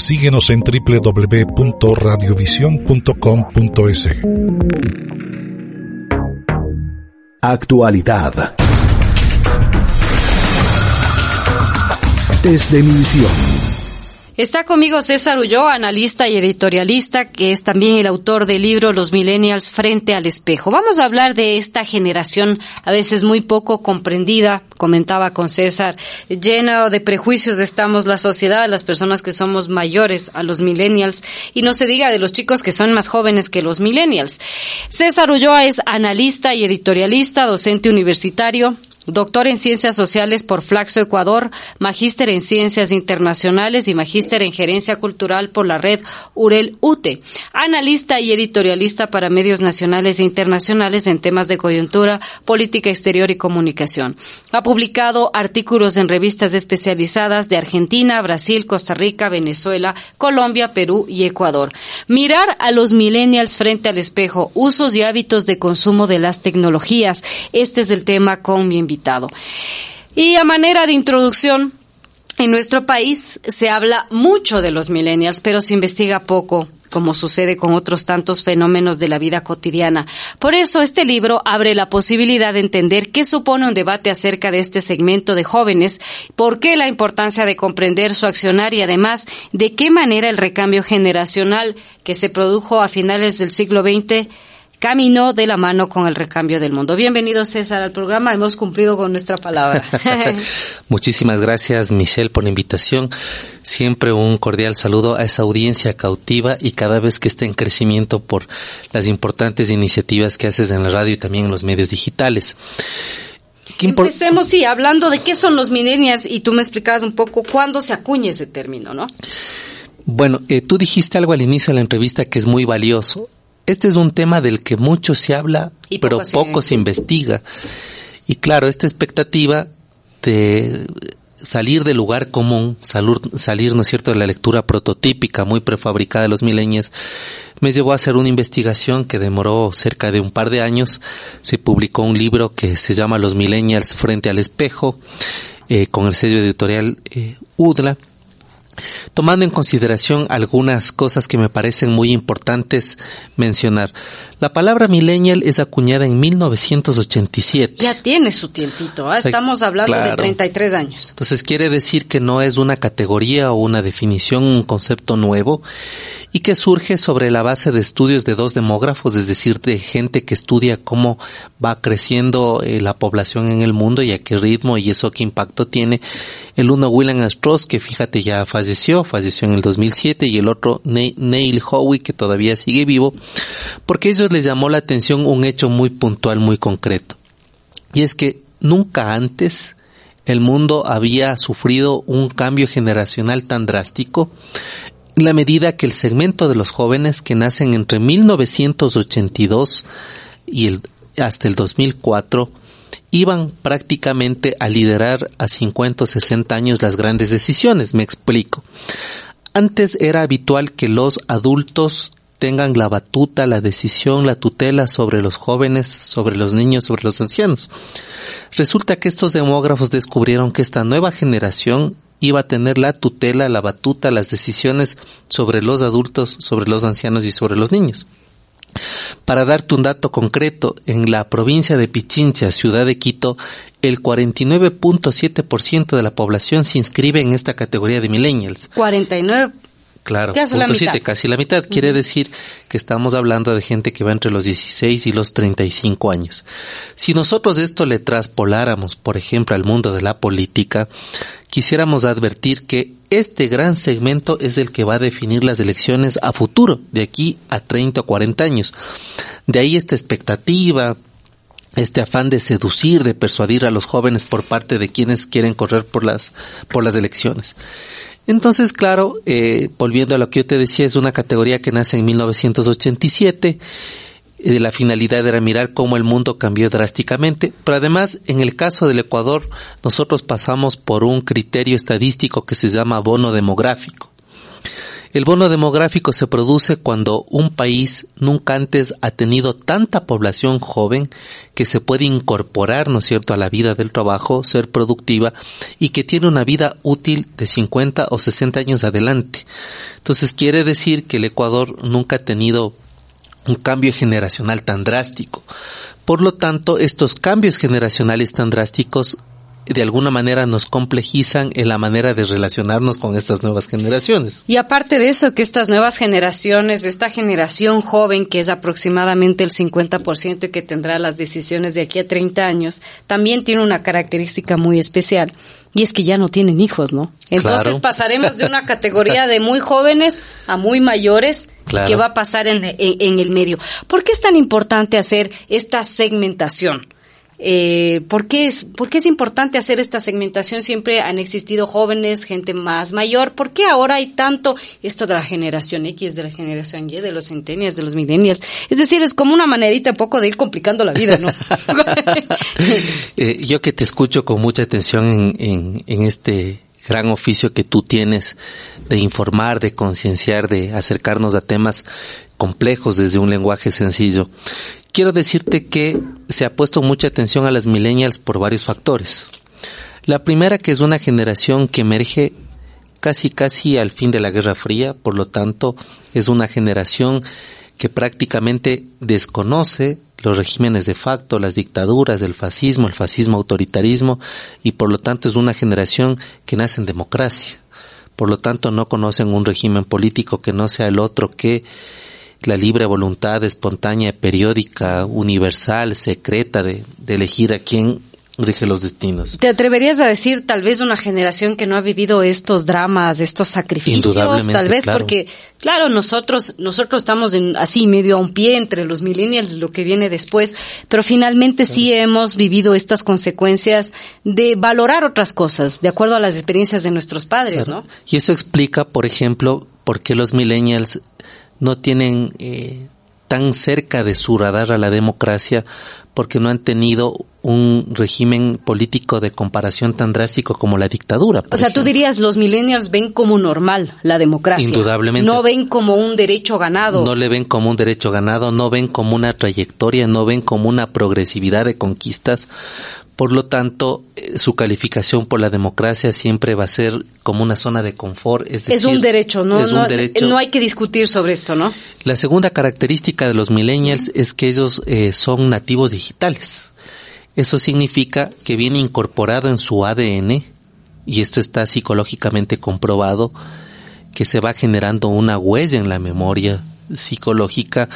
Síguenos en www.radiovision.com.es. Actualidad. Desde mi visión. Está conmigo César Ulloa, analista y editorialista, que es también el autor del libro Los Millennials frente al espejo. Vamos a hablar de esta generación a veces muy poco comprendida, comentaba con César, llena de prejuicios estamos la sociedad, las personas que somos mayores a los millennials, y no se diga de los chicos que son más jóvenes que los millennials. César Ulloa es analista y editorialista, docente universitario, doctor en Ciencias Sociales por Flaxo Ecuador, magíster en Ciencias Internacionales y magíster en Gerencia Cultural por la red UREL UTE, analista y editorialista para medios nacionales e internacionales en temas de coyuntura, política exterior y comunicación. Ha publicado artículos en revistas especializadas de Argentina, Brasil, Costa Rica, Venezuela, Colombia, Perú y Ecuador. Mirar a los millennials frente al espejo, usos y hábitos de consumo de las tecnologías. Este es el tema con mi Y a manera de introducción, en nuestro país se habla mucho de los millennials, pero se investiga poco como sucede con otros tantos fenómenos de la vida cotidiana. Por eso este libro abre la posibilidad de entender qué supone un debate acerca de este segmento de jóvenes, por qué la importancia de comprender su accionar y además de qué manera el recambio generacional que se produjo a finales del siglo XX caminó de la mano con el recambio del mundo. Bienvenido César al programa, hemos cumplido con nuestra palabra. Muchísimas gracias Michelle por la invitación. Siempre un cordial saludo a esa audiencia cautiva y cada vez que esté en crecimiento por las importantes iniciativas que haces en la radio y también en los medios digitales. Empecemos, sí, hablando de qué son los millennials y tú me explicabas un poco cuándo se acuña ese término, ¿no? Bueno, eh, tú dijiste algo al inicio de la entrevista que es muy valioso este es un tema del que mucho se habla, pero poco, se, investiga. Y claro, esta expectativa de salir del lugar común, salir, ¿no es cierto?, de la lectura prototípica, muy prefabricada de los milenios, me llevó a hacer una investigación que demoró cerca de un par de años. Se publicó un libro que se llama Los Millennials frente al espejo, eh, con el sello editorial eh, UDLA tomando en consideración algunas cosas que me parecen muy importantes mencionar. La palabra millennial es acuñada en 1987. Ya tiene su tiempito, ¿ah? estamos hablando de 33 años. Entonces quiere decir que no es una categoría o una definición, un concepto nuevo y que surge sobre la base de estudios de dos demógrafos, es decir, de gente que estudia cómo va creciendo eh, la población en el mundo y a qué ritmo y eso qué impacto tiene. El uno, William Strauss, que fíjate ya falleció, falleció en el 2007, y el otro, Neil Howie, que todavía sigue vivo, porque ellos les llamó la atención un hecho muy puntual, muy concreto. Y es que nunca antes el mundo había sufrido un cambio generacional tan drástico la medida que el segmento de los jóvenes que nacen entre 1982 y el, hasta el 2004 iban prácticamente a liderar a 50 o 60 años las grandes decisiones. Me explico. Antes era habitual que los adultos tengan la batuta, la decisión, la tutela sobre los jóvenes, sobre los niños, sobre los ancianos. Resulta que estos demógrafos descubrieron que esta nueva generación iba a tener la tutela, la batuta, las decisiones sobre los adultos, sobre los ancianos y sobre los niños. Para darte un dato concreto, en la provincia de Pichincha, ciudad de Quito, el 49.7% de la población se inscribe en esta categoría de millennials. 49 Claro, punto siete, casi la mitad. Quiere decir que estamos hablando de gente que va entre los 16 y los 35 años. Si nosotros esto le traspoláramos, por ejemplo, al mundo de la política, quisiéramos advertir que este gran segmento es el que va a definir las elecciones a futuro, de aquí a 30 o 40 años. De ahí esta expectativa este afán de seducir, de persuadir a los jóvenes por parte de quienes quieren correr por las, por las elecciones. Entonces, claro, eh, volviendo a lo que yo te decía, es una categoría que nace en 1987 de la finalidad era mirar cómo el mundo cambió drásticamente, pero además en el caso del Ecuador nosotros pasamos por un criterio estadístico que se llama bono demográfico. El bono demográfico se produce cuando un país nunca antes ha tenido tanta población joven que se puede incorporar, ¿no es cierto?, a la vida del trabajo, ser productiva y que tiene una vida útil de 50 o 60 años adelante. Entonces quiere decir que el Ecuador nunca ha tenido un cambio generacional tan drástico. Por lo tanto, estos cambios generacionales tan drásticos de alguna manera nos complejizan en la manera de relacionarnos con estas nuevas generaciones. Y aparte de eso, que estas nuevas generaciones, esta generación joven, que es aproximadamente el 50% y que tendrá las decisiones de aquí a 30 años, también tiene una característica muy especial. Y es que ya no tienen hijos, ¿no? Entonces pasaremos de una categoría de muy jóvenes a muy mayores que va a pasar en, en el medio. ¿Por qué es tan importante hacer esta segmentación? Eh, ¿por, qué es, ¿Por qué es importante hacer esta segmentación? Siempre han existido jóvenes, gente más mayor. ¿Por qué ahora hay tanto esto de la generación X, de la generación Y, de los centennials, de los millennials? Es decir, es como una manerita un poco de ir complicando la vida, ¿no? eh, yo que te escucho con mucha atención en, en, en este gran oficio que tú tienes de informar, de concienciar, de acercarnos a temas complejos desde un lenguaje sencillo quiero decirte que se ha puesto mucha atención a las millennials por varios factores. La primera que es una generación que emerge casi casi al fin de la Guerra Fría, por lo tanto es una generación que prácticamente desconoce los regímenes de facto, las dictaduras, el fascismo, el fascismo autoritarismo y por lo tanto es una generación que nace en democracia. Por lo tanto no conocen un régimen político que no sea el otro que la libre voluntad espontánea, periódica, universal, secreta de, elegir a quién rige los destinos. ¿Te atreverías a decir tal vez una generación que no ha vivido estos dramas, estos sacrificios? Tal vez porque, claro, nosotros, nosotros estamos en, así medio a un pie entre los millennials, lo que viene después, pero finalmente sí hemos vivido estas consecuencias de valorar otras cosas, de acuerdo a las experiencias de nuestros padres, ¿no? Y eso explica, por ejemplo, por qué los millennials no tienen eh, tan cerca de su radar a la democracia porque no han tenido un régimen político de comparación tan drástico como la dictadura. O sea, tú dirías, los millennials ven como normal la democracia. Indudablemente. No ven como un derecho ganado. No le ven como un derecho ganado, no ven como una trayectoria, no ven como una progresividad de conquistas, por lo tanto, eh, su calificación por la democracia siempre va a ser como una zona de confort. Es, decir, es un derecho, ¿no? Es un derecho. No hay que discutir sobre esto, ¿no? La segunda característica de los millennials es que ellos eh, son nativos digitales. Eso significa que viene incorporado en su ADN, y esto está psicológicamente comprobado, que se va generando una huella en la memoria psicológica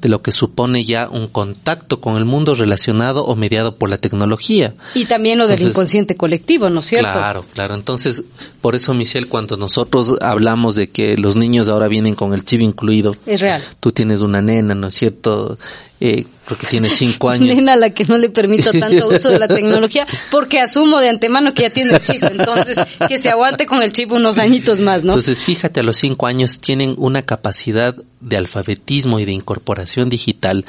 de lo que supone ya un contacto con el mundo relacionado o mediado por la tecnología. Y también lo del inconsciente colectivo, ¿no es cierto? Claro, claro. Entonces, por eso, Michelle, cuando nosotros hablamos de que los niños ahora vienen con el chip incluido, es real. Tú tienes una nena, ¿no es cierto? Eh, porque tiene cinco años. Nena la que no le permito tanto uso de la tecnología, porque asumo de antemano que ya tiene el chip, entonces que se aguante con el chip unos añitos más, ¿no? Entonces, fíjate, a los cinco años tienen una capacidad de alfabetismo y de incorporación digital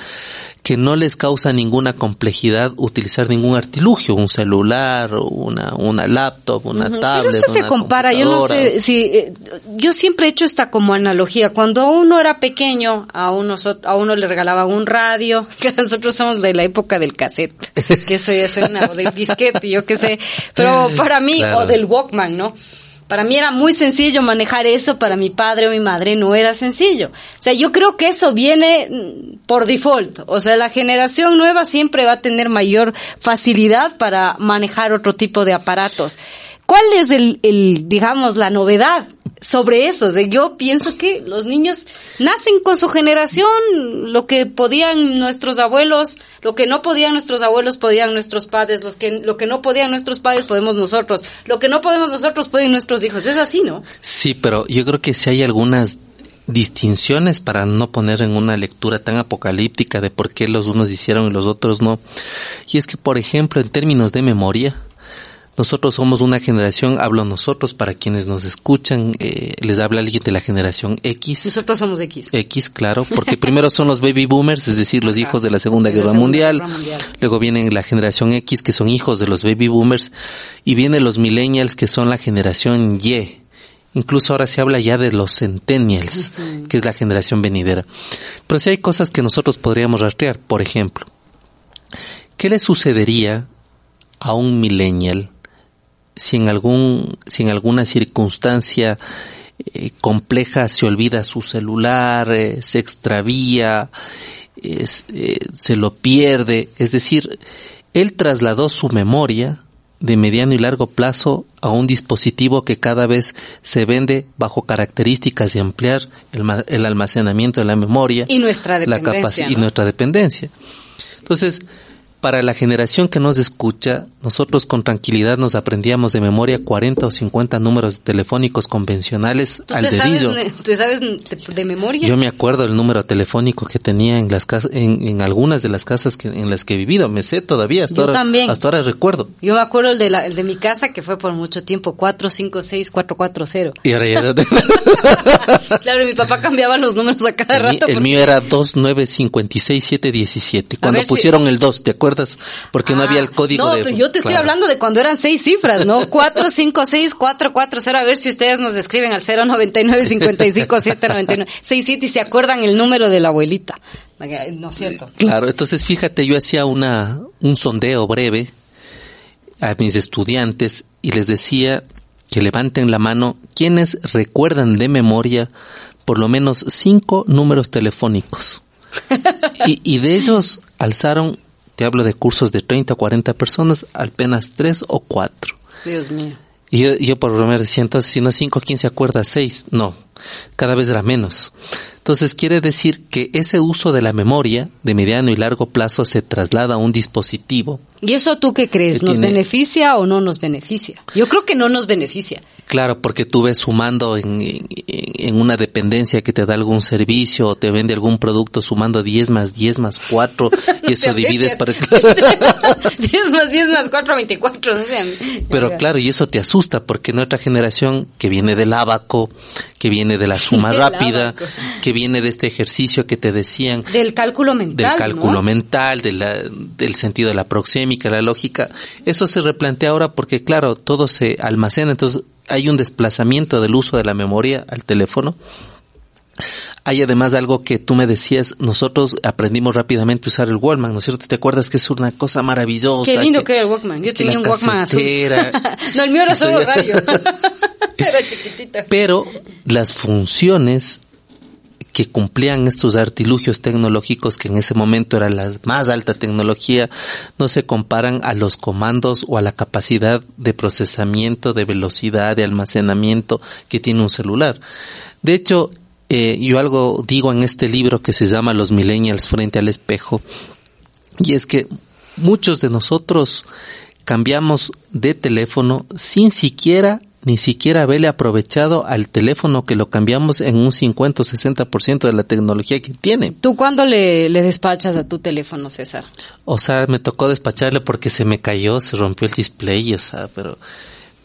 que no les causa ninguna complejidad utilizar ningún artilugio, un celular, una, una laptop, una tablet. Pero eso se compara, yo no sé si, eh, yo siempre he hecho esta como analogía, cuando uno era pequeño, a uno, a uno le regalaban un radio, que nosotros somos de la época del cassette, que eso ya es una, o del disquete, yo qué sé, pero para mí, o del Walkman, ¿no? Para mí era muy sencillo manejar eso, para mi padre o mi madre no era sencillo. O sea, yo creo que eso viene mm, por default. O sea, la generación nueva siempre va a tener mayor facilidad para manejar otro tipo de aparatos. ¿Cuál es el, digamos, la novedad? sobre eso. yo pienso que los niños nacen con su generación, lo que podían nuestros abuelos, lo que no podían nuestros abuelos, podían nuestros padres, los que, lo que no podían nuestros padres, podemos nosotros, lo que no podemos nosotros, pueden nuestros hijos. Es así, ¿no? Sí, pero yo creo que si hay algunas distinciones para no poner en una lectura tan apocalíptica de por qué los unos hicieron y los otros no. Y es que, por ejemplo, en términos de memoria, nosotros somos una generación, hablo nosotros para quienes nos escuchan, eh, les habla alguien de la generación X. Nosotros somos X. X, claro, porque primero son los baby boomers, es decir, los hijos de la Segunda, Guerra, Mundial. Luego vienen la generación X, que son hijos de los baby boomers. Y vienen los millennials, que son la generación Y. Incluso ahora se habla ya de los centennials, que es la generación venidera. Pero si hay cosas que nosotros podríamos rastrear. Por ejemplo, ¿qué le sucedería a un millennial si en algún, si en alguna circunstancia eh, compleja se olvida su celular, eh, se extravía, eh, se lo pierde, es decir, él trasladó su memoria de mediano y largo plazo a un dispositivo que cada vez se vende bajo características de ampliar el, almacenamiento de la memoria y nuestra dependencia, y nuestra dependencia. Entonces, para la generación que nos escucha, nosotros con tranquilidad nos aprendíamos de memoria 40 o 50 números telefónicos convencionales al te dedillo. Sabes, ¿Te sabes de, memoria? Yo me acuerdo el número telefónico que tenía en las en, en algunas de las casas que, en las que he vivido. Me sé todavía, hasta, ahora, también. hasta ahora recuerdo. Yo me acuerdo el de, la, el de mi casa que fue por mucho tiempo, 456440. Y ahora ya... claro, mi papá cambiaba los números a cada rato. El mío era 2956717. Cuando pusieron el 2, ¿te acuerdas? Porque no había el ah, código no, pero yo te estoy hablando de cuando eran seis cifras, ¿no? 456440, a ver si ustedes nos escriben al 099 55799 67 y se acuerdan el número de la abuelita. ¿No es cierto? Claro, entonces fíjate, yo hacía una un sondeo breve a mis estudiantes y les decía que levanten la mano quienes recuerdan de memoria por lo menos cinco números telefónicos. y, y, de ellos alzaron hablo de cursos de 30 o 40 personas, apenas 3 o 4. Dios mío. Y yo, yo por lo menos decía, entonces si no 5, ¿quién se acuerda? 6. No, cada vez era menos. Entonces quiere decir que ese uso de la memoria de mediano y largo plazo se traslada a un dispositivo. ¿Y eso tú qué crees? ¿Nos beneficia o no nos beneficia? Yo creo que no nos beneficia. Claro, porque tú ves sumando en, en, una dependencia que te da algún servicio o te vende algún producto sumando 10 más 10 más 4 y eso divides para... 10 más 10 más 4, 24. No Pero claro, y eso te asusta porque nuestra generación que viene del abaco, que viene de la suma rápida, que viene de este ejercicio que te decían. Del cálculo mental. Del cálculo mental, de la, del sentido de la proxémica, la lógica. Eso se replantea ahora porque claro, todo se almacena, entonces hay un desplazamiento del uso de la memoria al teléfono. Hay además algo que tú me decías, nosotros aprendimos rápidamente a usar el Walkman, ¿no es cierto? ¿Te acuerdas que es una cosa maravillosa? Qué lindo que, era el Walkman. Yo tenía un Walkman azul. no, el mío era solo radio. era chiquitita. Pero las funciones que cumplían estos artilugios tecnológicos que en ese momento era la más alta tecnología, no se comparan a los comandos o a la capacidad de procesamiento, de velocidad, de almacenamiento que tiene un celular. De hecho, eh, yo algo digo en este libro que se llama Los Millennials frente al espejo, y es que muchos de nosotros cambiamos de teléfono sin siquiera ni siquiera haberle aprovechado al teléfono que lo cambiamos en un 50 o 60% de la tecnología que tiene. ¿Tú cuándo le, le, despachas a tu teléfono, César? O sea, me tocó despacharle porque se me cayó, se rompió el display, o sea, pero,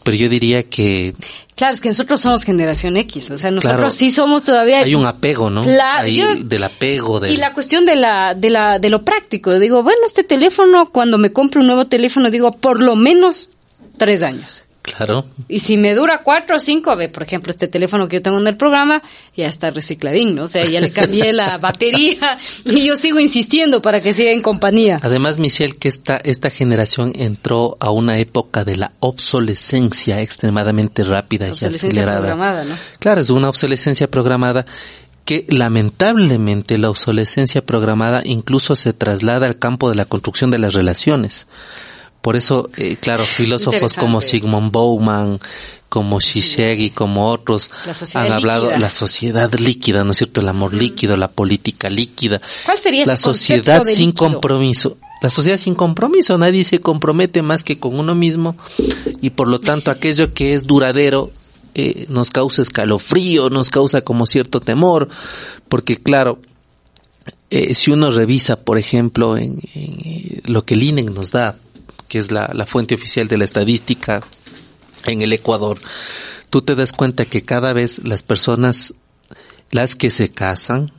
pero yo diría que... Claro, es que nosotros somos generación X, o sea, nosotros sí somos todavía... Hay un apego, ¿no? Claro. del apego. Y la cuestión de, la, de, la, de lo práctico, digo, bueno, este teléfono, cuando me compro un nuevo teléfono, digo, por lo menos tres años. Claro. Y si me dura cuatro o cinco, ve, por ejemplo, este teléfono que yo tengo en el programa, ya está recicladín, ¿no? O sea, ya le cambié la batería y yo sigo insistiendo para que siga en compañía. Además, Michelle, que esta, esta generación entró a una época de la obsolescencia extremadamente rápida y acelerada. Programada, ¿no? Claro, es una obsolescencia programada que lamentablemente la obsolescencia programada incluso se traslada al campo de la construcción de las relaciones. Por eso, eh, claro, filósofos como Sigmund Bauman, como y como otros han hablado la sociedad líquida, ¿no es cierto? El amor líquido, la política líquida. ¿Cuál sería La sociedad sin compromiso. La sociedad sin compromiso, nadie se compromete más que con uno mismo y por lo tanto aquello que es duradero eh, nos causa escalofrío, nos causa como cierto temor, porque claro, eh, si uno revisa, por ejemplo, en, lo que el INEC nos da, que es la, la fuente oficial de la estadística en el Ecuador, tú te das cuenta que cada vez las personas, las que se casan,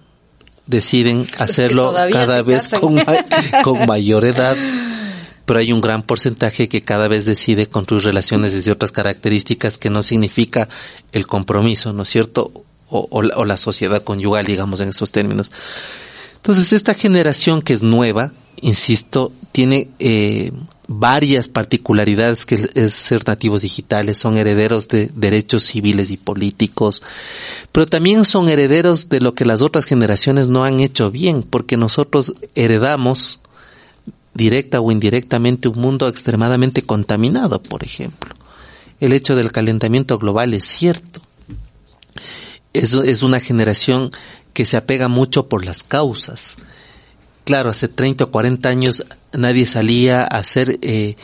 deciden hacerlo cada vez con, con mayor edad, pero hay un gran porcentaje que cada vez decide construir relaciones desde otras características que no significa el compromiso, ¿no es cierto? O, o, la, o la sociedad conyugal, digamos, en esos términos. Entonces, esta generación que es nueva, insisto, tiene eh, varias particularidades que es ser nativos digitales, son herederos de derechos civiles y políticos, pero también son herederos de lo que las otras generaciones no han hecho bien, porque nosotros heredamos directa o indirectamente un mundo extremadamente contaminado, por ejemplo. El hecho del calentamiento global es cierto. Es, es una generación que se apega mucho por las causas claro, hace 30 o 40 años nadie salía a hacer eh,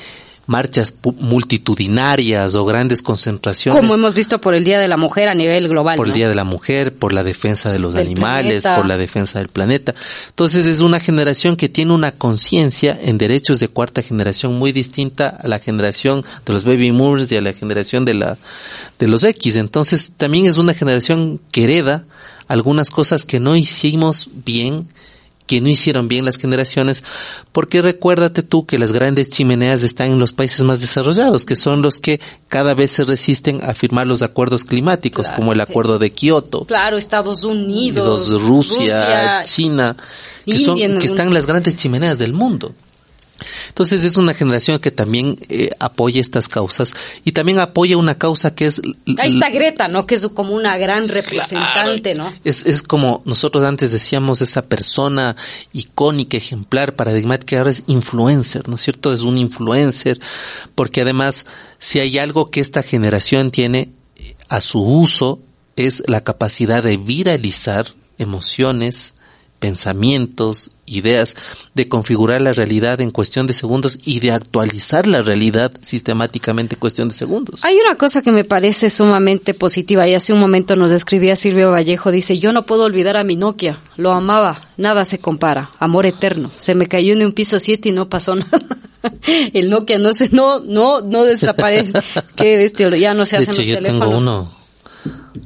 marchas multitudinarias o grandes concentraciones. Como hemos visto por el Día de la Mujer a nivel global. Por el Día de la Mujer, por la defensa de los animales, por la defensa del planeta. Entonces es una generación que tiene una conciencia en derechos de cuarta generación muy distinta a la generación de los baby boomers y a la generación de la de los X. Entonces también es una generación que hereda algunas cosas que no hicimos bien que no hicieron bien las generaciones, porque recuérdate tú que las grandes chimeneas están en los países más desarrollados, que son los que cada vez se resisten a firmar los acuerdos climáticos, como el acuerdo de Kioto. Claro, Estados Unidos, Rusia, China, que, son, que están las grandes chimeneas del mundo. Entonces es una generación que también eh, apoya estas causas y también apoya una causa que es... Ahí está Greta, ¿no? Que es como una gran representante, ¿no? Es, es como nosotros antes decíamos esa persona icónica, ejemplar, paradigmática, ahora es influencer, ¿no es cierto? Es un influencer porque además si hay algo que esta generación tiene a su uso es la capacidad de viralizar emociones, pensamientos, ideas, de configurar la realidad en cuestión de segundos y de actualizar la realidad sistemáticamente en cuestión de segundos. Hay una cosa que me parece sumamente positiva y hace un momento nos escribía Silvio Vallejo, dice, yo no puedo olvidar a mi Nokia, lo amaba, nada se compara, amor eterno, se me cayó en un piso 7 y no pasó nada. El Nokia no se, no, no, no desaparece, qué bestia, ya no se hacen de hecho, los yo teléfonos. tengo uno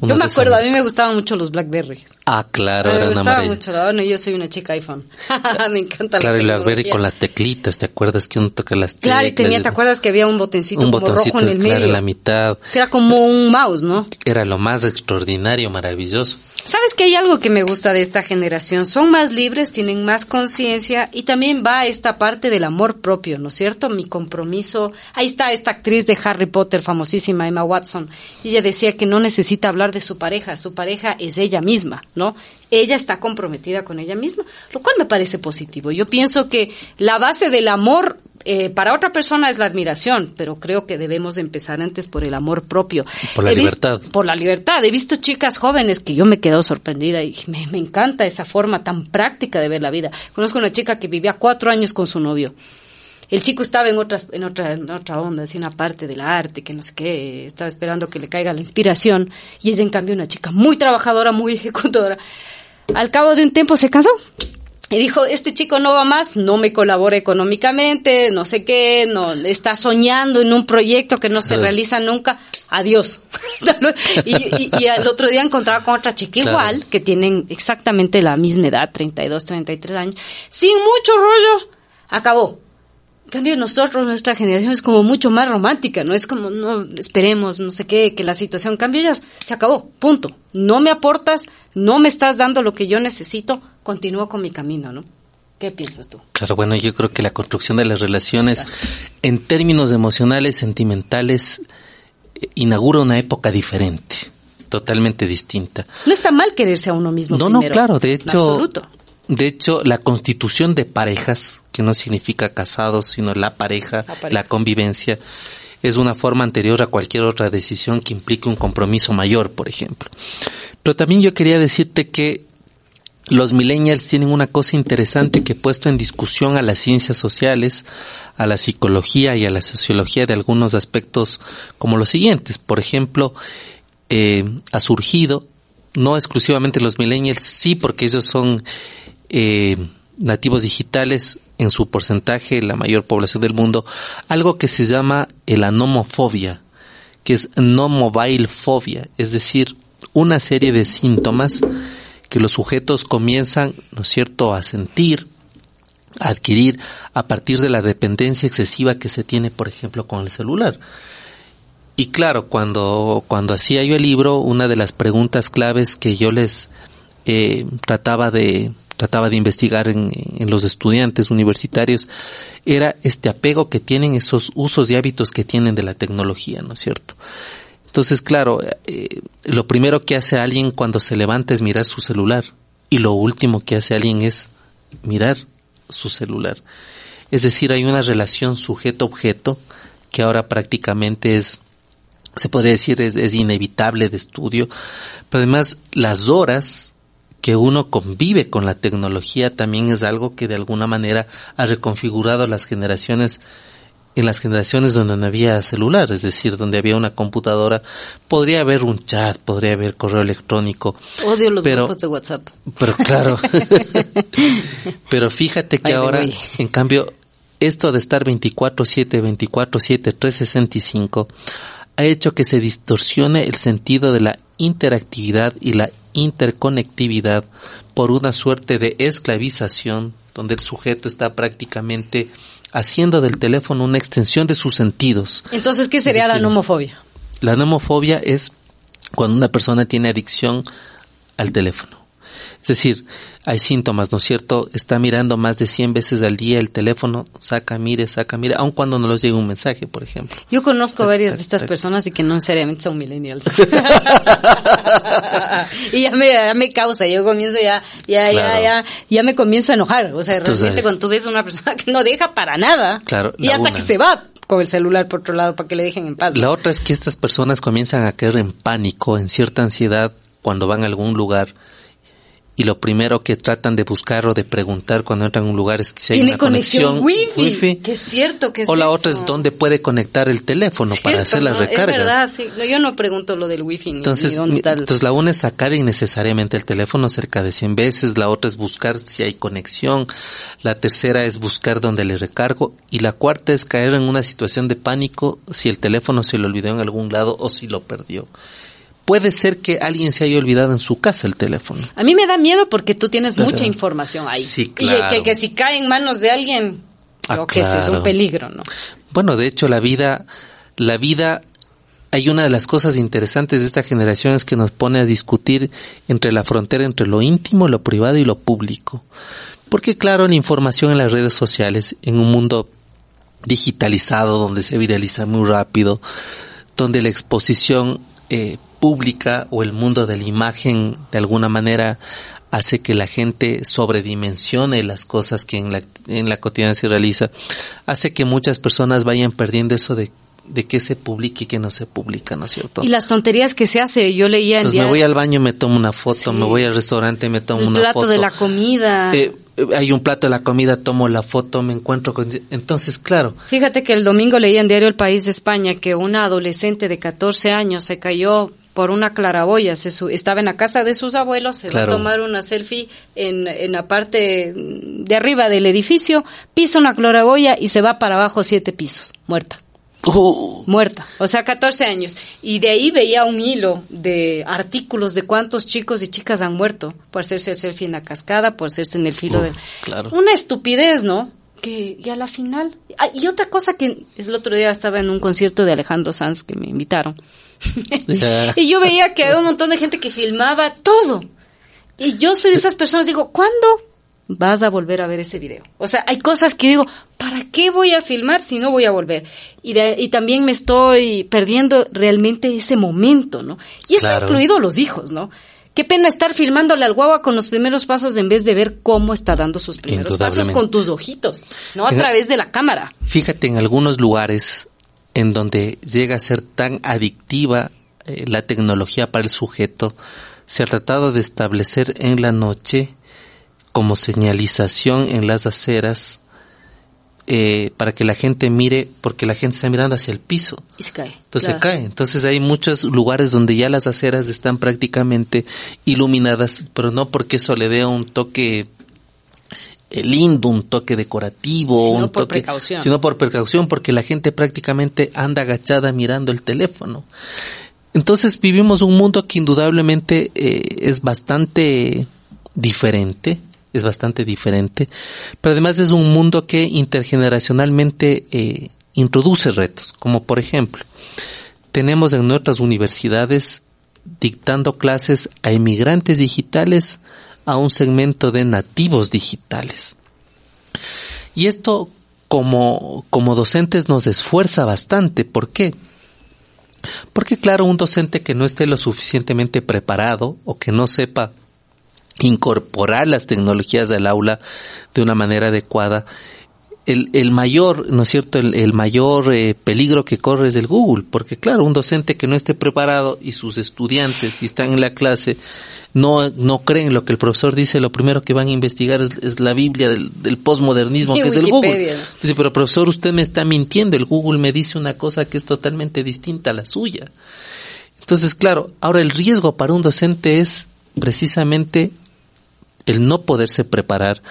yo me acuerdo, a mí me gustaban mucho los Blackberry. Ah, claro, me era una gustaba maravilla. mucho, bueno, yo soy una chica iPhone. me encanta Claro, la y la Blackberry con las teclitas, ¿te acuerdas que uno toca las teclas? Claro, y tenía, ¿te acuerdas que había un botoncito Un como botoncito, rojo en el claro, medio? en la mitad. Que era como un mouse, ¿no? Era lo más extraordinario, maravilloso. ¿Sabes que hay algo que me gusta de esta generación? Son más libres, tienen más conciencia y también va esta parte del amor propio, ¿no es cierto? Mi compromiso. Ahí está esta actriz de Harry Potter, famosísima, Emma Watson. Ella decía que no necesita hablar de su pareja, su pareja es ella misma, ¿no? Ella está comprometida con ella misma, lo cual me parece positivo. Yo pienso que la base del amor eh, para otra persona es la admiración, pero creo que debemos empezar antes por el amor propio. Por la He libertad. por la libertad. He visto chicas jóvenes que yo me quedo sorprendida y me, me encanta esa forma tan práctica de ver la vida. Conozco una chica que vivía cuatro años con su novio. El chico estaba en otras, en otra, en otra onda, así una parte del arte, que no sé qué, estaba esperando que le caiga la inspiración, y ella en cambio una chica muy trabajadora, muy ejecutadora. Al cabo de un tiempo se cansó. Y dijo, este chico no va más, no me colabora económicamente, no sé qué, no está soñando en un proyecto que no se realiza nunca, adiós. y, y- y al otro día encontraba con otra chica Claro. igual, que tienen exactamente la misma edad, 32, 33 años, sin mucho rollo, acabó. En cambio, nosotros, nuestra generación es como mucho más romántica, ¿no? Es como, no, esperemos, no sé qué, que la situación cambie, ya se acabó, punto. No me aportas, no me estás dando lo que yo necesito, continúo con mi camino, ¿no? ¿Qué piensas tú? Claro, bueno, yo creo que la construcción de las relaciones en términos emocionales, sentimentales, eh, inaugura una época diferente, totalmente distinta. No está mal quererse a uno mismo No, no, claro, de hecho, de hecho, la constitución de parejas, que no significa casados, sino la pareja, La convivencia, es una forma anterior a cualquier otra decisión que implique un compromiso mayor, por ejemplo. Pero también yo quería decirte que los millennials tienen una cosa interesante que puesto en discusión a las ciencias sociales, a la psicología y a la sociología de algunos aspectos como los siguientes. Por ejemplo, eh, ha surgido, no exclusivamente los millennials, sí porque ellos son eh, nativos digitales en su porcentaje, la mayor población del mundo, algo que se llama el anomofobia, que es no mobile fobia, es decir, una serie de síntomas que los sujetos comienzan, ¿no es cierto?, a sentir, a adquirir a partir de la dependencia excesiva que se tiene, por ejemplo, con el celular. Y claro, cuando, cuando hacía yo el libro, una de las preguntas claves que yo les eh, trataba de, trataba de investigar en, en, los estudiantes universitarios era este apego que tienen, esos usos y hábitos que tienen de la tecnología, ¿no es cierto? Entonces, claro, eh, lo primero que hace alguien cuando se levanta es mirar su celular y lo último que hace alguien es mirar su celular. Es decir, hay una relación sujeto-objeto que ahora prácticamente es, se podría decir, es, es inevitable de estudio, pero además las horas que uno convive con la tecnología también es algo que de alguna manera ha reconfigurado las generaciones en las generaciones donde no había celular, es decir, donde había una computadora, podría haber un chat, podría haber correo electrónico. Odio los pero, grupos de WhatsApp. Pero claro. pero fíjate que Ay, ahora, en cambio, esto de estar 24/7, 24/7, 365 ha hecho que se distorsione el sentido de la interactividad y la interconectividad por una suerte de esclavización donde el sujeto está prácticamente haciendo del teléfono una extensión de sus sentidos. Entonces, ¿qué sería decir, la nomofobia? La nomofobia es cuando una persona tiene adicción al teléfono. Es decir, hay síntomas, ¿no es cierto? Está mirando más de 100 veces al día el teléfono, saca, mire, saca, mire, aun cuando no les llega un mensaje, por ejemplo. Yo conozco varias de estas personas y que no necesariamente son millennials. y ya me, ya me causa, yo comienzo ya, ya, claro. ya, ya, ya me comienzo a enojar. O sea, realmente cuando tú ves a una persona que no deja para nada claro, y hasta una. que se va con el celular por otro lado para que le dejen en paz. La otra es que estas personas comienzan a caer en pánico, en cierta ansiedad cuando van a algún lugar y lo primero que tratan de buscar o de preguntar cuando entran a un lugar es que si hay ¿Tiene una conexión, conexión wifi? wifi. Que es cierto que es o la eso. otra es dónde puede conectar el teléfono Cierto, para hacer la ¿no? recarga. Es verdad, sí. No, yo no pregunto lo del wifi ni, Entonces, ni dónde está el... entonces la una es sacar innecesariamente el teléfono cerca de 100 veces, la otra es buscar si hay conexión, la tercera es buscar dónde le recargo y la cuarta es caer en una situación de pánico si el teléfono se le olvidó en algún lado o si lo perdió puede ser que alguien se haya olvidado en su casa el teléfono. A mí me da miedo porque tú tienes mucha información ahí. Sí, claro. Y que, que, si cae en manos de alguien, ah, lo que claro. es un peligro, ¿no? Bueno, de hecho, la vida, la vida, hay una de las cosas interesantes de esta generación es que nos pone a discutir entre la frontera entre lo íntimo, lo privado y lo público. Porque claro, la información en las redes sociales, en un mundo digitalizado, donde se viraliza muy rápido, donde la exposición eh, pública o el mundo de la imagen de alguna manera hace que la gente sobredimensione las cosas que en la, en la cotidiana se realiza, hace que muchas personas vayan perdiendo eso de de qué se publica y qué no se publica, ¿no es cierto? Y las tonterías que se hace, yo leía en Entonces día... me voy al baño, me tomo una foto, sí. me voy al restaurante, me tomo el una plato foto. de la comida. Eh, hay un plato de la comida, tomo la foto, me encuentro con... Entonces, claro. Fíjate que el domingo leía en Diario El País de España que una adolescente de 14 años se cayó por una claraboya, se su, estaba en la casa de sus abuelos, se Claro. va a tomar una selfie en, en la parte de arriba del edificio, pisa una claraboya y se va para abajo siete pisos, muerta. Uh, muerta, o sea, 14 años. Y de ahí veía un hilo de artículos de cuántos chicos y chicas han muerto por hacerse el selfie en la cascada, por hacerse en el filo uh, de... claro. Una estupidez, ¿no? Que y a la final... Ah, y otra cosa que es el otro día estaba en un concierto de Alejandro Sanz que me invitaron. Y yo veía que había un montón de gente que filmaba todo. Y yo soy de esas personas, digo, ¿cuándo vas a volver a ver ese video? O sea, hay cosas que digo, ¿para qué voy a filmar si no voy a volver? Y, de, y también me estoy perdiendo realmente ese momento, ¿no? Y eso Claro. ha incluido los hijos, ¿no? Qué pena estar filmándole al guagua con los primeros pasos en vez de ver cómo está dando sus primeros pasos con tus ojitos, ¿no? A través de la cámara. Fíjate en algunos lugares en donde llega a ser tan adictiva eh, la tecnología para el sujeto, se ha tratado de establecer en la noche como señalización en las aceras eh, para que la gente mire, porque la gente está mirando hacia el piso. Y se cae. Entonces claro. se cae. Entonces hay muchos lugares donde ya las aceras están prácticamente iluminadas, pero no porque eso le dé un toque lindo, un toque decorativo, Sino un por toque, precaución. sino por precaución, porque la gente prácticamente anda agachada mirando el teléfono. Entonces vivimos un mundo que indudablemente eh, es bastante diferente, es bastante diferente, pero además es un mundo que intergeneracionalmente eh, introduce retos, como por ejemplo, tenemos en nuestras universidades dictando clases a emigrantes digitales a un segmento de nativos digitales. Y esto como, como docentes nos esfuerza bastante. ¿Por qué? Porque claro, un docente que no esté lo suficientemente preparado o que no sepa incorporar las tecnologías del aula de una manera adecuada, el, el mayor, ¿no es cierto?, el, el mayor eh, peligro que corre es el Google, porque claro, un docente que no esté preparado y sus estudiantes, si están en la clase, no, no creen lo que el profesor dice, lo primero que van a investigar es, es la Biblia del, del posmodernismo, que es el Google. Dice, pero profesor, usted me está mintiendo, el Google me dice una cosa que es totalmente distinta a la suya. Entonces, claro, ahora el riesgo para un docente es precisamente el no poderse preparar.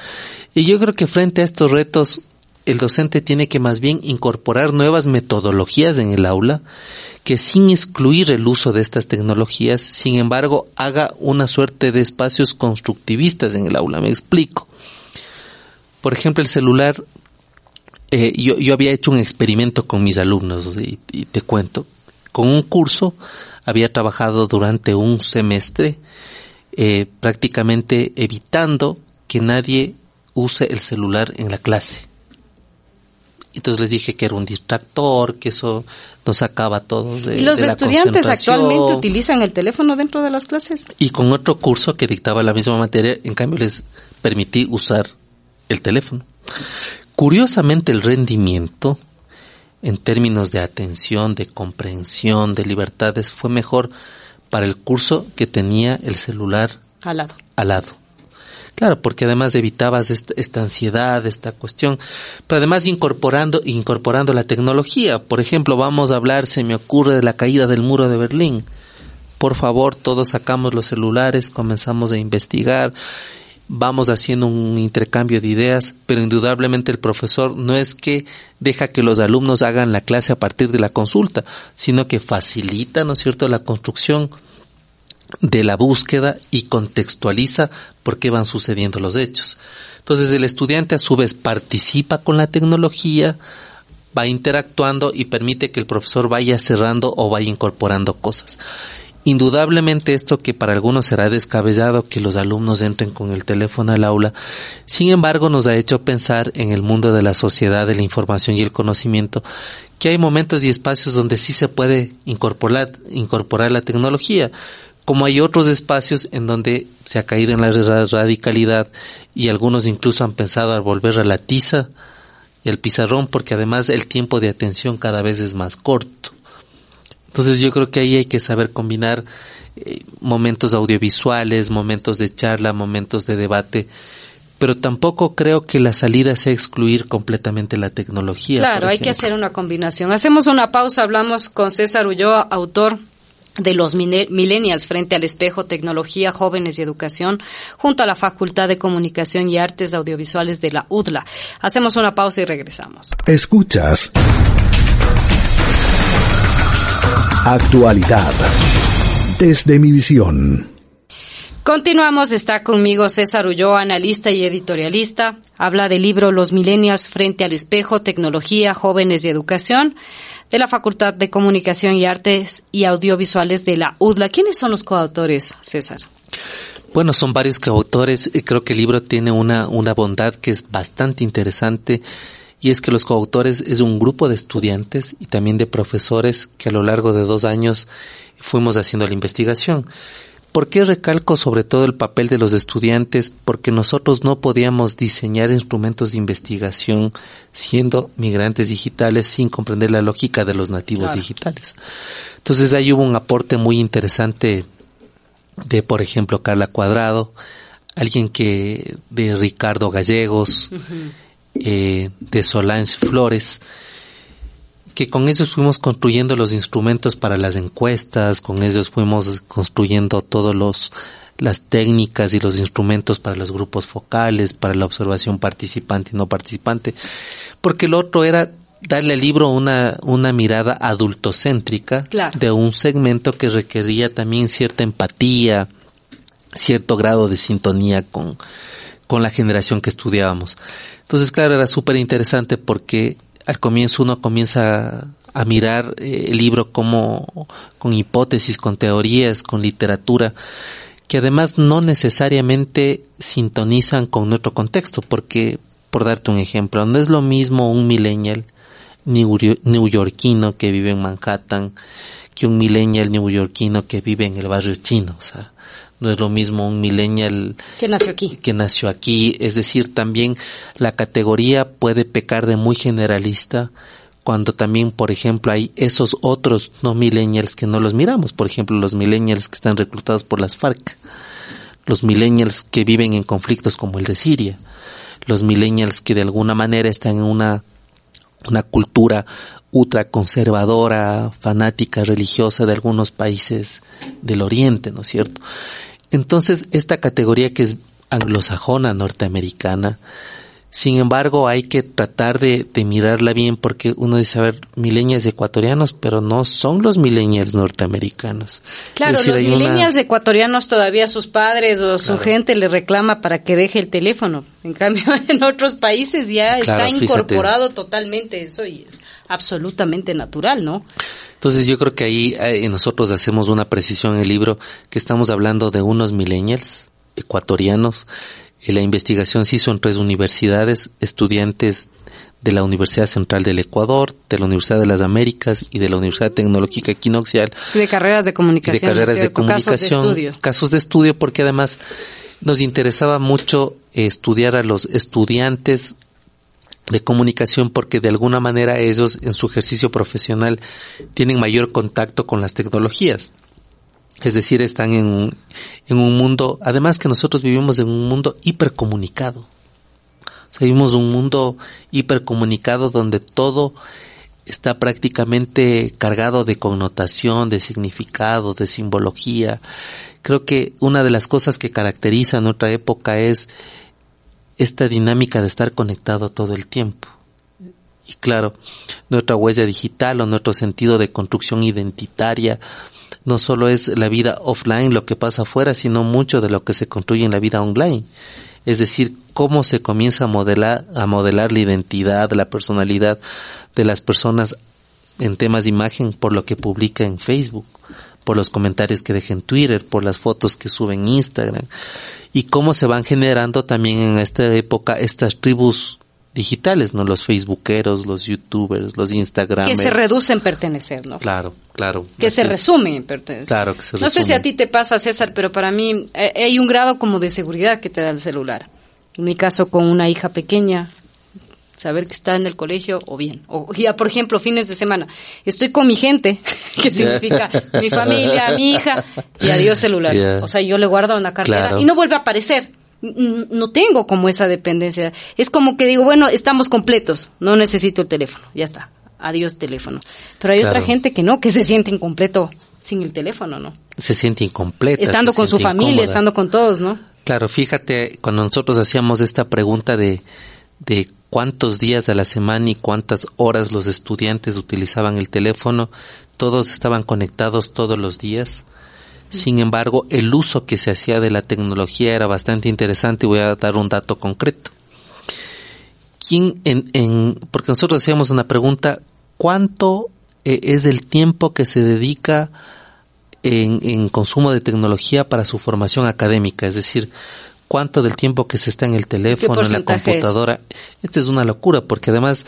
Y yo creo que frente a estos retos, el docente tiene que más bien incorporar nuevas metodologías en el aula, que sin excluir el uso de estas tecnologías, sin embargo, haga una suerte de espacios constructivistas en el aula. Me explico. Por ejemplo, el celular, eh, yo, había hecho un experimento con mis alumnos y, y te cuento. Con un curso había trabajado durante un semestre eh, prácticamente evitando que nadie use el celular en la clase. Entonces les dije que era un distractor, que eso nos sacaba todo de ¿Y los de la estudiantes actualmente utilizan el teléfono dentro de las clases? Y con otro curso que dictaba la misma materia, en cambio les permití usar el teléfono. Curiosamente el rendimiento en términos de atención, de comprensión, de libertades fue mejor para el curso que tenía el celular Al lado. al lado. Claro, porque además evitabas esta, esta ansiedad, esta cuestión, pero además incorporando, incorporando la tecnología. Por ejemplo, vamos a hablar, se me ocurre, de la caída del muro de Berlín. Por favor, todos sacamos los celulares, comenzamos a investigar, vamos haciendo un intercambio de ideas, pero indudablemente el profesor no es que deja que los alumnos hagan la clase a partir de la consulta, sino que facilita, ¿no es cierto?, la construcción de la búsqueda y contextualiza por qué van sucediendo los hechos. Entonces el estudiante a su vez participa con la tecnología, va interactuando y permite que el profesor vaya cerrando o vaya incorporando cosas. Indudablemente esto que para algunos será descabellado que los alumnos entren con el teléfono al aula, sin embargo nos ha hecho pensar en el mundo de la sociedad, de la información y el conocimiento, que hay momentos y espacios donde sí se puede incorporar, incorporar la tecnología, como hay otros espacios en donde se ha caído en la ra- radicalidad y algunos incluso han pensado al volver a la tiza y el pizarrón porque además el tiempo de atención cada vez es más corto. Entonces yo creo que ahí hay que saber combinar eh, momentos audiovisuales, momentos de charla, momentos de debate, pero tampoco creo que la salida sea excluir completamente la tecnología. Claro, hay que hacer una combinación. Hacemos una pausa, hablamos con César Ulloa, autor de los millennials frente al espejo, tecnología, jóvenes y educación, junto a la Facultad de Comunicación y Artes Audiovisuales de la UDLA. Hacemos una pausa y regresamos. Escuchas. Actualidad. Desde mi visión. Continuamos, está conmigo César Ulloa, analista y editorialista. Habla del libro Los Millennials frente al espejo, tecnología, jóvenes y educación de la Facultad de Comunicación y Artes y Audiovisuales de la UDLA. ¿Quiénes son los coautores, César? Bueno, son varios coautores. y Creo que el libro tiene una, una bondad que es bastante interesante y es que los coautores es un grupo de estudiantes y también de profesores que a lo largo de dos años fuimos haciendo la investigación. ¿Por qué recalco sobre todo el papel de los estudiantes? Porque nosotros no podíamos diseñar instrumentos de investigación siendo migrantes digitales sin comprender la lógica de los nativos Claro. digitales. Entonces ahí hubo un aporte muy interesante de, por ejemplo, Carla Cuadrado, alguien que, de Ricardo Gallegos, eh, de Solange Flores, que con ellos fuimos construyendo los instrumentos para las encuestas, con ellos fuimos construyendo todos los las técnicas y los instrumentos para los grupos focales, para la observación participante y no participante, porque el otro era darle al libro una, una mirada adultocéntrica de un segmento que requería también cierta empatía, cierto grado de sintonía con, con la generación que estudiábamos. Entonces, claro, era súper interesante porque al comienzo uno comienza a mirar eh, el libro como con hipótesis, con teorías, con literatura, que además no necesariamente sintonizan con nuestro contexto, porque, por darte un ejemplo, no es lo mismo un millennial neoyorquino que vive en Manhattan que un millennial neoyorquino que vive en el barrio chino, o sea, no es lo mismo un millennial que nació aquí. Que nació aquí, es decir, también la categoría puede pecar de muy generalista cuando también, por ejemplo, hay esos otros no millennials que no los miramos, por ejemplo, los millennials que están reclutados por las FARC, los millennials que viven en conflictos como el de Siria, los millennials que de alguna manera están en una una cultura ultraconservadora, fanática, religiosa de algunos países del Oriente, ¿no es cierto? Entonces, esta categoría que es anglosajona norteamericana, sin embargo, hay que tratar de, mirarla bien porque uno dice, a ver, millennials ecuatorianos, pero no son los millennials norteamericanos. Claro, los millennials ecuatorianos todavía sus padres o su gente le reclama para que deje el teléfono. En cambio, en otros países ya está incorporado totalmente eso y es absolutamente natural, ¿no? Entonces yo creo que ahí eh, nosotros hacemos una precisión en el libro que estamos hablando de unos millennials ecuatorianos la investigación se hizo en tres universidades, estudiantes de la Universidad Central del Ecuador, de la Universidad de las Américas y de la Universidad Tecnológica Equinoxial. De carreras de comunicación. De carreras de comunicación. Casos de estudio. Casos de estudio porque además nos interesaba mucho estudiar a los estudiantes de comunicación porque de alguna manera ellos en su ejercicio profesional tienen mayor contacto con las tecnologías. Es decir, están en, en un mundo, además que nosotros vivimos en un mundo hipercomunicado. O sea, vivimos un mundo hipercomunicado donde todo está prácticamente cargado de connotación, de significado, de simbología. Creo que una de las cosas que caracteriza a nuestra época es esta dinámica de estar conectado todo el tiempo. Y claro, nuestra huella digital o nuestro sentido de construcción identitaria no solo es la vida offline lo que pasa afuera, sino mucho de lo que se construye en la vida online. Es decir, cómo se comienza a modelar, a modelar la identidad, la personalidad de las personas en temas de imagen por lo que publica en Facebook, por los comentarios que deja en Twitter, por las fotos que sube en Instagram y cómo se van generando también en esta época estas tribus digitales, ¿no? Los facebookeros, los youtubers, los instagramers. Que se reducen pertenecer, ¿no? Claro, claro. Que se resumen en pertenecer. Claro, que se No sé si a ti te pasa, César, pero para mí eh, hay un grado como de seguridad que te da el celular. En mi caso, con una hija pequeña, saber que está en el colegio o bien. O ya, por ejemplo, fines de semana. Estoy con mi gente, que significa mi familia, mi hija, y adiós celular. O sea, yo le guardo una cartera y no vuelve a aparecer no tengo como esa dependencia. Es como que digo, bueno, estamos completos, no necesito el teléfono, ya está, adiós teléfono. Pero hay otra gente que no, que se siente incompleto sin el teléfono, ¿no? Se siente incompleta. Estando con su familia, estando con todos, ¿no? Claro, fíjate, cuando nosotros hacíamos esta pregunta de, de cuántos días a la semana y cuántas horas los estudiantes utilizaban el teléfono, todos estaban conectados todos los días sin embargo, el uso que se hacía de la tecnología era bastante interesante y voy a dar un dato concreto. ¿Quién en, en, porque nosotros hacíamos una pregunta, ¿cuánto eh, es el tiempo que se dedica en, en consumo de tecnología para su formación académica? Es decir, cuánto del tiempo que se está en el teléfono, en la computadora. Esta es una locura porque además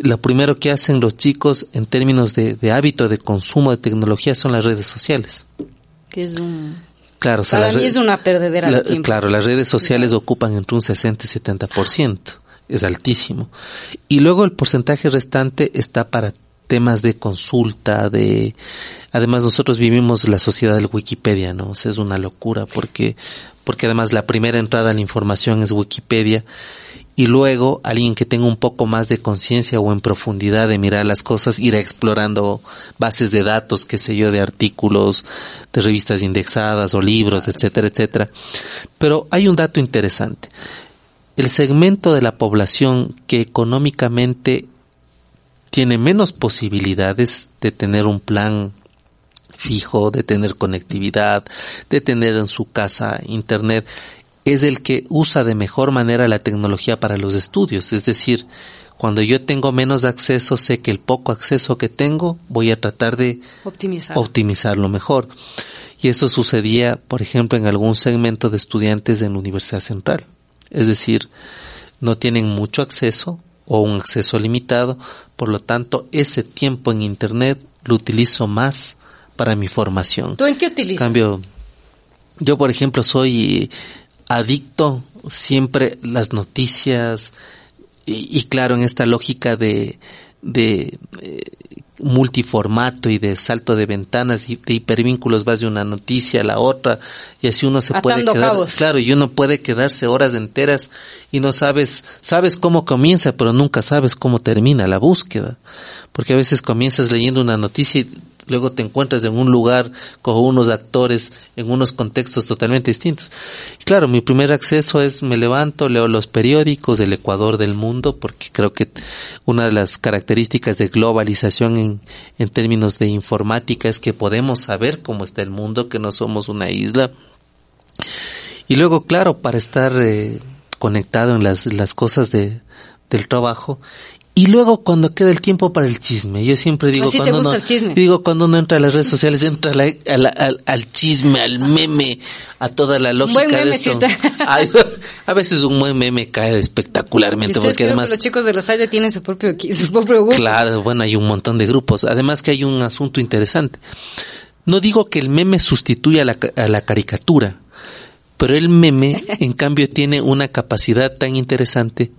lo primero que hacen los chicos en términos de, de hábito de consumo de tecnología son las redes sociales que es un... Claro, Para mí es una perdedera de tiempo. Claro, las redes sociales ocupan entre un 60 y 70%. Es altísimo. Y luego el porcentaje restante está para temas de consulta, de... Además nosotros vivimos la sociedad del Wikipedia, ¿no? O sea, es una locura porque, porque además la primera entrada a la información es Wikipedia y luego alguien que tenga un poco más de conciencia o en profundidad de mirar las cosas irá explorando bases de datos, qué sé yo, de artículos, de revistas indexadas o libros, etcétera, etcétera. Pero hay un dato interesante. El segmento de la población que económicamente tiene menos posibilidades de tener un plan fijo, de tener conectividad, de tener en su casa internet, es el que usa de mejor manera la tecnología para los estudios. Es decir, cuando yo tengo menos acceso, sé que el poco acceso que tengo voy a tratar de Optimizar. optimizarlo mejor. Y eso sucedía, por ejemplo, en algún segmento de estudiantes en la Universidad Central. Es decir, no tienen mucho acceso o un acceso limitado, por lo tanto, ese tiempo en Internet lo utilizo más para mi formación. ¿Tú en qué utilizas? Cambio, yo, por ejemplo, soy adicto siempre las noticias y, y claro, en esta lógica de, de eh, multiformato y de salto de ventanas y de hipervínculos vas de una noticia a la otra y así uno se puede quedar cabos. claro y uno puede quedarse horas enteras y no sabes sabes cómo comienza pero nunca sabes cómo termina la búsqueda porque a veces comienzas leyendo una noticia y luego te encuentras en un lugar con unos actores en unos contextos totalmente distintos. Y claro, mi primer acceso es me levanto, leo los periódicos del Ecuador del mundo, porque creo que una de las características de globalización en, en términos de informática es que podemos saber cómo está el mundo, que no somos una isla. Y luego, claro, para estar eh, conectado en las, las cosas de, del trabajo y luego cuando queda el tiempo para el chisme, yo siempre digo Así cuando uno el chisme. digo cuando uno entra a las redes sociales entra a la- a la- al, al chisme, al meme, a toda la lógica Buen de meme esto. a veces un buen meme cae espectacularmente porque además los chicos de la Salle tienen su propio, su propio grupo. Claro, bueno, hay un montón de grupos. Además que hay un asunto interesante. No digo que el meme sustituya la, a la caricatura, pero el meme, en cambio, tiene una capacidad tan interesante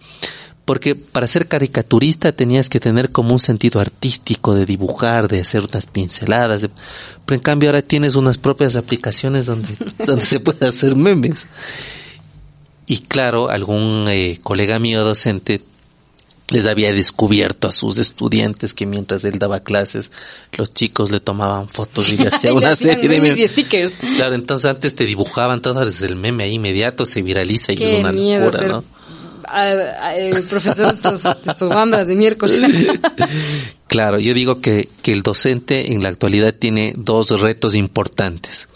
porque para ser caricaturista tenías que tener como un sentido artístico de dibujar, de hacer unas pinceladas, de- pero en cambio ahora tienes unas propias aplicaciones donde, donde se puede hacer memes. Y claro, algún eh, colega mío docente les había descubierto a sus estudiantes que mientras él daba clases, los chicos le tomaban fotos y le hacían una serie de memes y stickers. Claro, entonces antes te dibujaban todo desde el meme ahí inmediato, se viraliza y Qué es una locura, ser ¿no? El profesor tus, tus de miércoles. Claro, yo digo que, que el docente en la actualidad tiene dos retos importantes.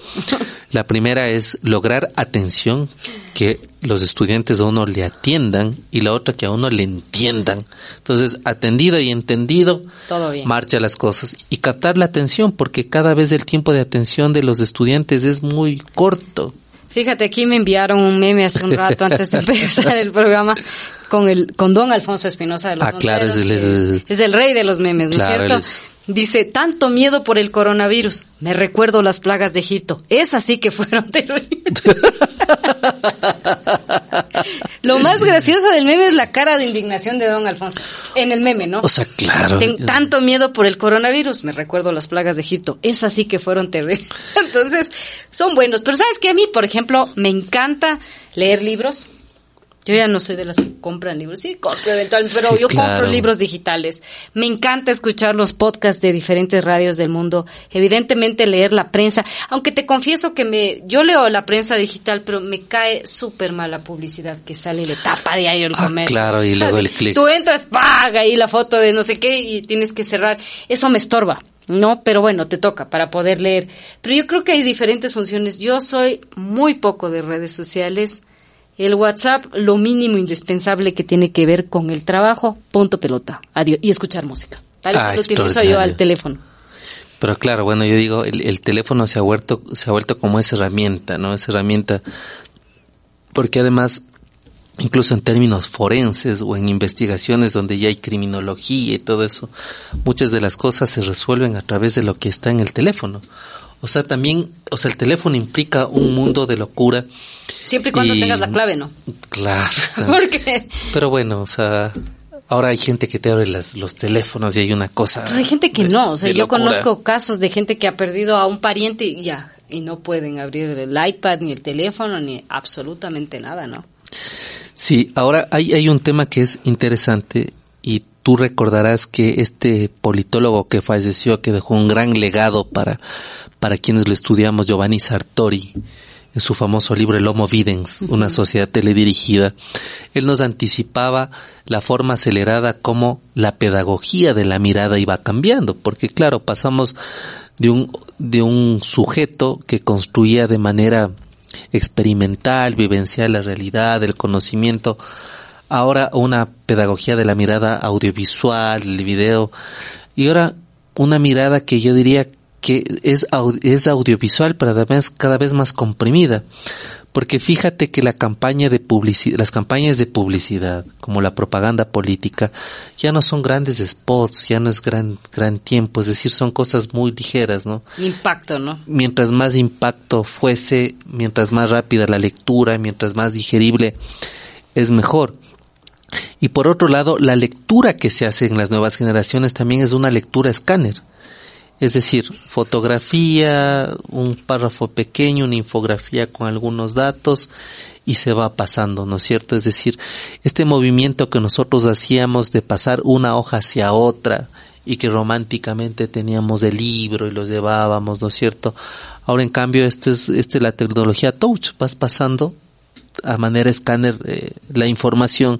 La primera es lograr atención, que los estudiantes a uno le atiendan y la otra que a uno le entiendan. Entonces, atendido y entendido, Todo bien. marcha las cosas y captar la atención porque cada vez el tiempo de atención de los estudiantes es muy corto. Fíjate, aquí me enviaron un meme hace un rato antes de empezar el programa con el con Don Alfonso Espinosa de los Ah, claro, Monteros, es es- es, es el rey de los memes, ¿no Claro, es cierto? Dice, tanto miedo por el coronavirus. Me recuerdo las plagas de Egipto. Esas sí que fueron terribles. Lo más gracioso del meme es la cara de indignación de Don Alfonso. En el meme, ¿no? O sea, claro. Ten- tanto miedo por el coronavirus, me recuerdo las plagas de Egipto. Esas sí que fueron terribles. Entonces, son buenos. Pero sabes que a mí, por ejemplo, me encanta leer libros. Yo ya no soy de las que compran libros, sí, compro eventualmente, pero Sí, yo claro. compro libros digitales. Me encanta escuchar los podcasts de diferentes radios del mundo. Evidentemente leer la prensa, aunque te confieso que me, yo leo la prensa digital, pero me cae súper mal la publicidad que sale y le tapa de ahí el Ah, comercio. claro, y luego el clic. Tú entras, paga ahí la foto de no sé qué y tienes que cerrar. Eso me estorba. No, pero bueno, te toca para poder leer. Pero yo creo que hay diferentes funciones. Yo soy muy poco de redes sociales. El WhatsApp, lo mínimo indispensable que tiene que ver con el trabajo, punto pelota. Adiós. Y escuchar música. Tal Ah, lo utilizo yo al teléfono. Pero claro, bueno, yo digo, el, el teléfono se ha vuelto, se ha vuelto como esa herramienta, ¿no? Esa herramienta, porque además, incluso en términos forenses o en investigaciones donde ya hay criminología y todo eso, muchas de las cosas se resuelven a través de lo que está en el teléfono. O sea, también, o sea, el teléfono implica un mundo de locura. Siempre y cuando Y- tengas la clave, ¿no? Claro. Porque Pero bueno, o sea, ahora hay gente que te abre las, los teléfonos y hay una cosa. pero hay gente que de- no. O sea, yo locura. conozco casos de gente que ha perdido a un pariente y ya. Y no pueden abrir el iPad, ni el teléfono, ni absolutamente nada, ¿no? Sí, ahora hay, hay un tema que es interesante y tú recordarás que este politólogo que falleció, que dejó un gran legado para, para quienes lo estudiamos, Giovanni Sartori, en su famoso libro El Homo Videns, una sociedad teledirigida, él nos anticipaba la forma acelerada como la pedagogía de la mirada iba cambiando, porque claro, pasamos de un, de un sujeto que construía de manera experimental, vivencial la realidad, el conocimiento, ahora una pedagogía de la mirada audiovisual, el video, y ahora una mirada que yo diría que es, es audiovisual, pero además cada vez más comprimida. Porque fíjate que la campaña de las campañas de publicidad, como la propaganda política, ya no son grandes spots, ya no es gran, gran tiempo, es decir, son cosas muy ligeras, ¿no? Impacto, ¿no? Mientras más impacto fuese, mientras más rápida la lectura, mientras más digerible, es mejor. Y por otro lado, la lectura que se hace en las nuevas generaciones también es una lectura escáner. Es decir, fotografía, un párrafo pequeño, una infografía con algunos datos y se va pasando, ¿no es cierto? Es decir, este movimiento que nosotros hacíamos de pasar una hoja hacia otra y que románticamente teníamos el libro y lo llevábamos, ¿no es cierto? Ahora en cambio esto es, esto es la tecnología touch, vas pasando a manera escáner eh, la información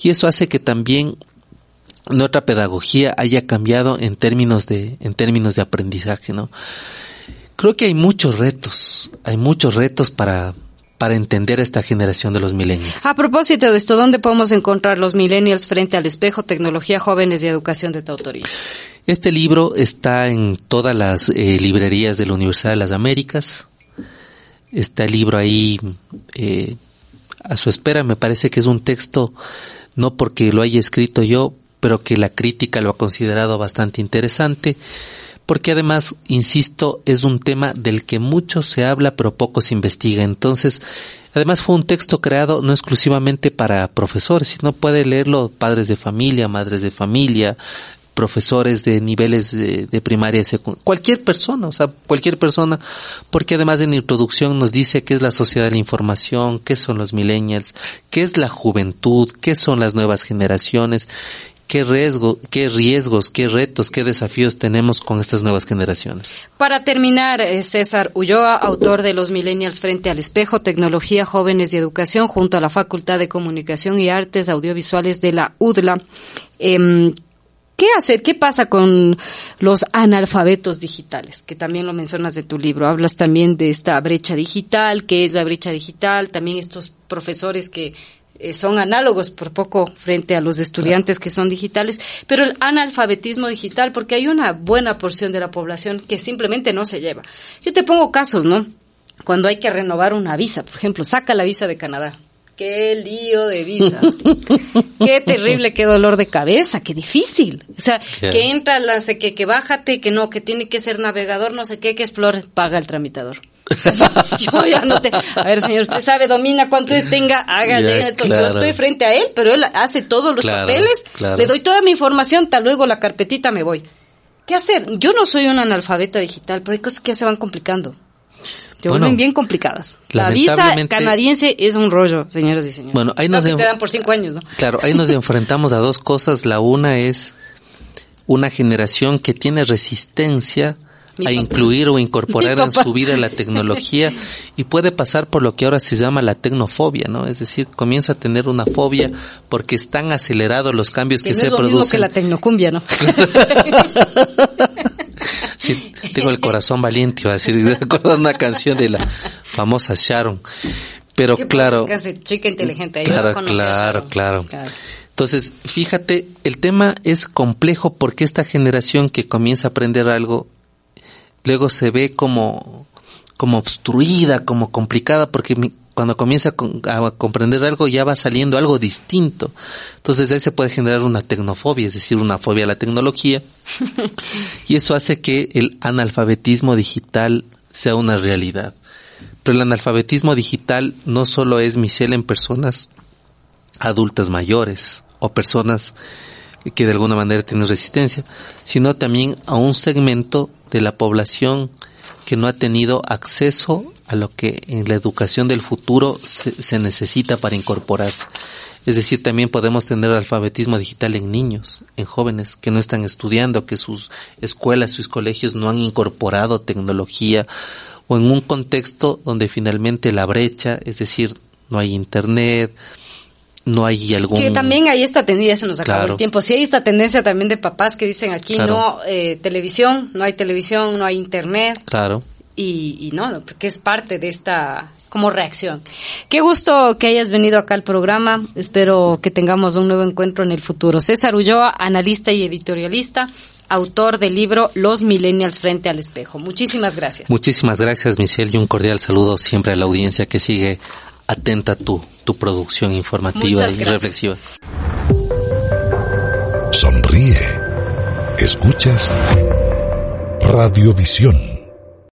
y eso hace que también nuestra pedagogía haya cambiado en términos de en términos de aprendizaje, ¿no? Creo que hay muchos retos, hay muchos retos para para entender esta generación de los millennials. A propósito de esto, ¿dónde podemos encontrar los millennials frente al espejo, tecnología, jóvenes y educación de tu autoría? Este libro está en todas las eh, librerías de la Universidad de las Américas. Está el libro ahí eh, a su espera. Me parece que es un texto, no porque lo haya escrito yo, pero que la crítica lo ha considerado bastante interesante, porque además, insisto, es un tema del que mucho se habla pero poco se investiga. Entonces, además fue un texto creado no exclusivamente para profesores, sino puede leerlo padres de familia, madres de familia, profesores de niveles de, primaria y secundaria, cualquier persona, o sea, cualquier persona, porque además en la introducción nos dice qué es la sociedad de la información, qué son los millennials, qué es la juventud, qué son las nuevas generaciones qué riesgo, qué riesgos, qué retos, qué desafíos tenemos con estas nuevas generaciones. Para terminar, eh, César Ulloa, autor de Los Millennials frente al espejo, tecnología, jóvenes y educación, junto a la Facultad de Comunicación y Artes Audiovisuales de la UDLA. Em, ¿Qué hacer? ¿Qué pasa con los analfabetos digitales? Que también lo mencionas de tu libro. Hablas también de esta brecha digital, qué es la brecha digital, también estos profesores que eh, son análogos por poco frente a los estudiantes que son digitales, pero el analfabetismo digital, porque hay una buena porción de la población que simplemente no se lleva. Yo te pongo casos, ¿no? Cuando hay que renovar una visa, por ejemplo, saca la visa de Canadá. Qué lío de visa. qué terrible, qué dolor de cabeza, qué difícil. O sea, que entra, la, que, que bájate, que no, que tiene que ser navegador, no sé qué, que explore, paga el tramitador. yo ya no te... A ver, señor, usted sabe, domina cuánto es, tenga, haga, Yo estoy frente a él, pero él hace todos los papeles, le doy toda mi información, tal luego la carpetita me voy. ¿Qué hacer? Yo no soy una analfabeta digital, pero hay cosas que se van complicando. Te vuelven bien complicadas. La visa canadiense es un rollo, señoras y señores. Bueno, ahí nos te dan por cinco años, ¿no? Claro, ahí nos enfrentamos a dos cosas. La una es una generación que tiene resistencia a incluir o incorporar en su vida la tecnología y puede pasar por lo que ahora se llama la tecnofobia, ¿no? Es decir, comienza a tener una fobia porque están acelerados los cambios que, se es lo producen. Mismo que la tecnocumbia, ¿no? sí, tengo el corazón valiente, iba a decir, a una canción de la famosa Sharon. Pero claro, chica inteligente, claro, claro, claro. Entonces, fíjate, el tema es complejo porque esta generación que comienza a aprender algo luego se ve como, como obstruida, como complicada, porque cuando comienza a, comprender algo ya va saliendo algo distinto. Entonces ahí se puede generar una tecnofobia, es decir, una fobia a la tecnología. y eso hace que el analfabetismo digital sea una realidad. Pero el analfabetismo digital no solo es misel en personas adultas mayores o personas que de alguna manera tienen resistencia, sino también a un segmento de la población que no ha tenido acceso a lo que en la educación del futuro se, se necesita para incorporarse. Es decir, también podemos tener alfabetismo digital en niños, en jóvenes que no están estudiando, que sus escuelas, sus colegios no han incorporado tecnología o en un contexto donde finalmente la brecha, es decir, no hay internet, no hay algún... Que también hay esta tendencia, se nos acabó el tiempo, sí hay esta tendencia también de papás que dicen aquí no eh, televisión, no hay televisión, no hay internet. Claro. Y, y no, porque es parte de esta como reacción. Qué gusto que hayas venido acá al programa. Espero que tengamos un nuevo encuentro en el futuro. César Ulloa, analista y editorialista, autor del libro Los Millennials frente al espejo. Muchísimas gracias. Muchísimas gracias, Michelle, y un cordial saludo siempre a la audiencia que sigue atenta a tu, tu producción informativa y reflexiva. Sonríe. Escuchas Radiovisión